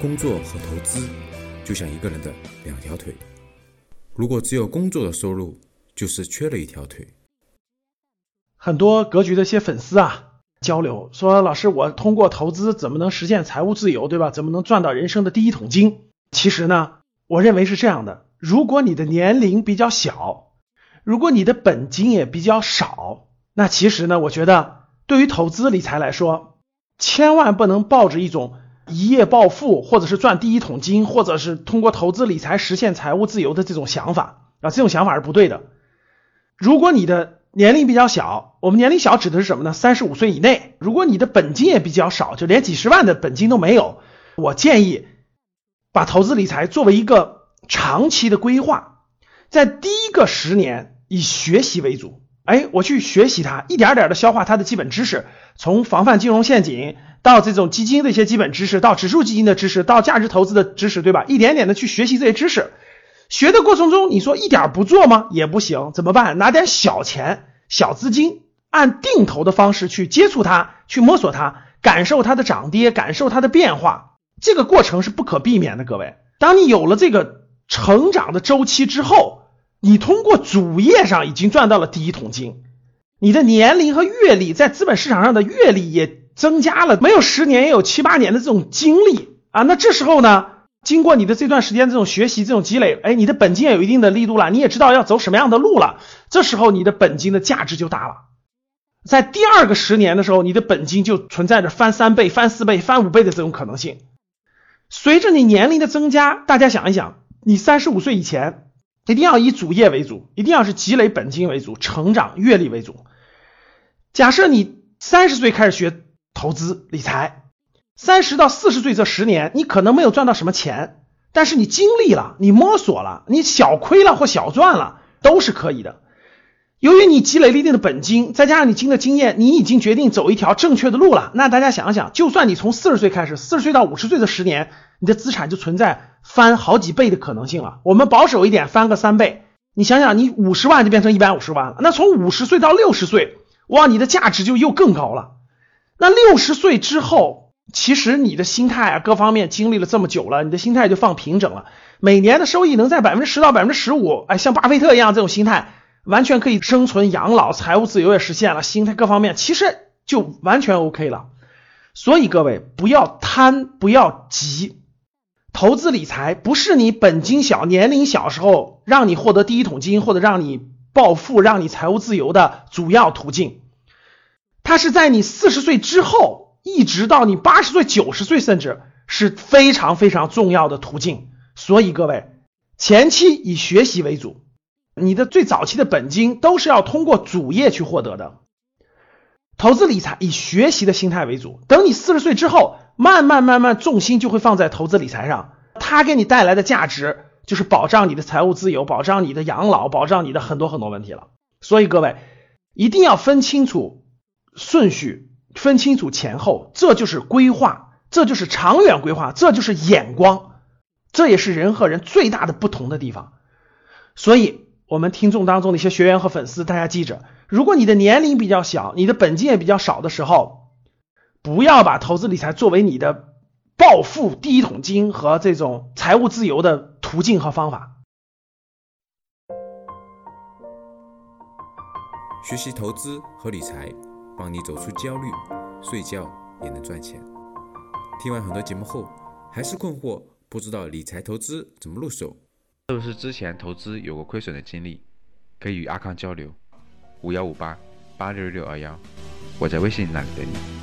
工作和投资就像一个人的两条腿，如果只有工作的收入，就是缺了一条腿。很多格局的一些粉丝啊，交流说：“老师，我通过投资怎么能实现财务自由，对吧？怎么能赚到人生的第一桶金？”其实呢，我认为是这样的：如果你的年龄比较小，如果你的本金也比较少，那其实呢，我觉得对于投资理财来说，千万不能抱着一种一夜暴富，或者是赚第一桶金，或者是通过投资理财实现财务自由的这种想法啊，这种想法是不对的。如果你的年龄比较小，我们年龄小指的是什么呢？三十五岁以内。如果你的本金也比较少，就连几十万的本金都没有，我建议把投资理财作为一个长期的规划，在第一个十年以学习为主。哎，我去学习它，一点点的消化它的基本知识，从防范金融陷阱到这种基金的一些基本知识，到指数基金的知识，到价值投资的知识，对吧？一点点的去学习这些知识。学的过程中，你说一点不做吗？也不行，怎么办？拿点小钱、小资金，按定投的方式去接触它，去摸索它，感受它的涨跌，感受它的变化。这个过程是不可避免的，各位。当你有了这个成长的周期之后，你通过主业上已经赚到了第一桶金，你的年龄和阅历在资本市场上的阅历也增加了，没有十年也有七八年的这种经历啊。那这时候呢？经过你的这段时间这种学习、这种积累，哎，你的本金也有一定的力度了，你也知道要走什么样的路了。这时候你的本金的价值就大了。在第二个十年的时候，你的本金就存在着翻三倍、翻四倍、翻五倍的这种可能性。随着你年龄的增加，大家想一想，你三十五岁以前一定要以主业为主，一定要是积累本金为主，成长阅历为主。假设你三十岁开始学投资理财。三十到四十岁这十年，你可能没有赚到什么钱，但是你经历了，你摸索了，你小亏了或小赚了，都是可以的。由于你积累了一定的本金，再加上你经的经验，你已经决定走一条正确的路了。那大家想想，就算你从四十岁开始，四十岁到五十岁的十年，你的资产就存在翻好几倍的可能性了。我们保守一点，翻个三倍。你想想，你五十万就变成一百五十万了，那从五十岁到六十岁，哇，你的价值就又更高了。那六十岁之后。其实你的心态啊，各方面经历了这么久了，你的心态就放平整了。每年的收益能在百分之十到百分之十五，哎，像巴菲特一样这种心态，完全可以生存养老，财务自由也实现了，心态各方面其实就完全 OK 了。所以各位不要贪，不要急，投资理财不是你本金小、年龄小时候让你获得第一桶金或者让你暴富、让你财务自由的主要途径，它是在你四十岁之后。一直到你八十岁、九十岁，甚至是非常非常重要的途径。所以各位，前期以学习为主，你的最早期的本金都是要通过主业去获得的。投资理财以学习的心态为主，等你四十岁之后，慢慢慢慢重心就会放在投资理财上，它给你带来的价值就是保障你的财务自由，保障你的养老，保障你的很多很多问题了。所以各位一定要分清楚顺序。分清楚前后，这就是规划，这就是长远规划，这就是眼光，这也是人和人最大的不同的地方。所以，我们听众当中的一些学员和粉丝，大家记着，如果你的年龄比较小，你的本金也比较少的时候，不要把投资理财作为你的暴富第一桶金和这种财务自由的途径和方法。学习投资和理财。帮你走出焦虑，睡觉也能赚钱。听完很多节目后，还是困惑，不知道理财投资怎么入手？是不是之前投资有过亏损的经历？可以与阿康交流，五幺五八八六六二幺，我在微信那里等你。